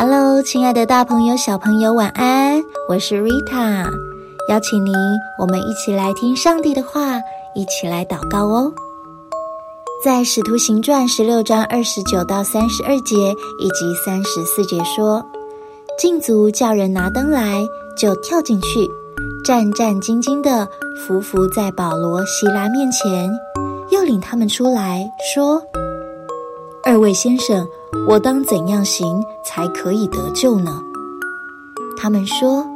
Hello，亲爱的大朋友、小朋友，晚安！我是 Rita，邀请您，我们一起来听上帝的话，一起来祷告哦。在《使徒行传》十六章二十九到三十二节以及三十四节说，禁足叫人拿灯来，就跳进去，战战兢兢的伏伏在保罗、希拉面前，又领他们出来说：“二位先生。”我当怎样行才可以得救呢？他们说：“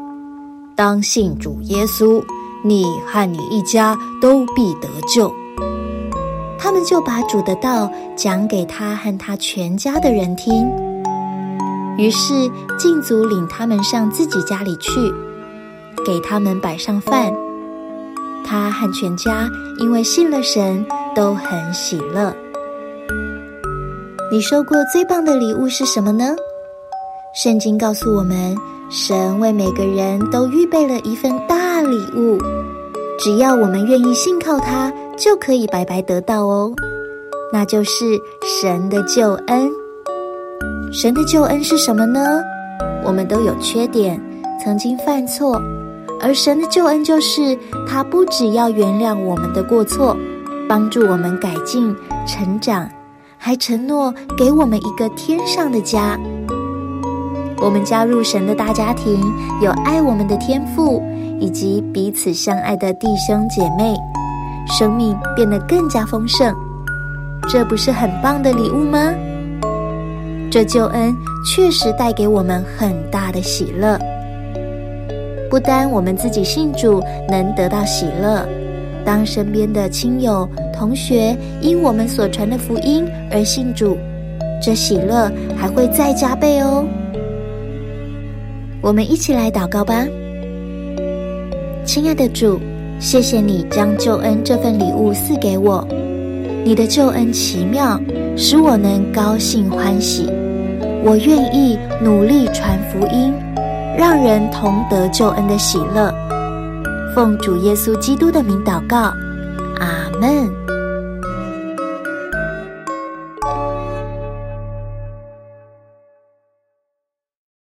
当信主耶稣，你和你一家都必得救。”他们就把主的道讲给他和他全家的人听。于是禁足领他们上自己家里去，给他们摆上饭。他和全家因为信了神，都很喜乐。你收过最棒的礼物是什么呢？圣经告诉我们，神为每个人都预备了一份大礼物，只要我们愿意信靠他，就可以白白得到哦。那就是神的救恩。神的救恩是什么呢？我们都有缺点，曾经犯错，而神的救恩就是他不只要原谅我们的过错，帮助我们改进成长。还承诺给我们一个天上的家。我们加入神的大家庭，有爱我们的天赋，以及彼此相爱的弟兄姐妹，生命变得更加丰盛。这不是很棒的礼物吗？这救恩确实带给我们很大的喜乐。不单我们自己信主能得到喜乐。当身边的亲友、同学因我们所传的福音而信主，这喜乐还会再加倍哦。我们一起来祷告吧，亲爱的主，谢谢你将救恩这份礼物赐给我。你的救恩奇妙，使我能高兴欢喜。我愿意努力传福音，让人同得救恩的喜乐。奉主耶稣基督的名祷告，阿门。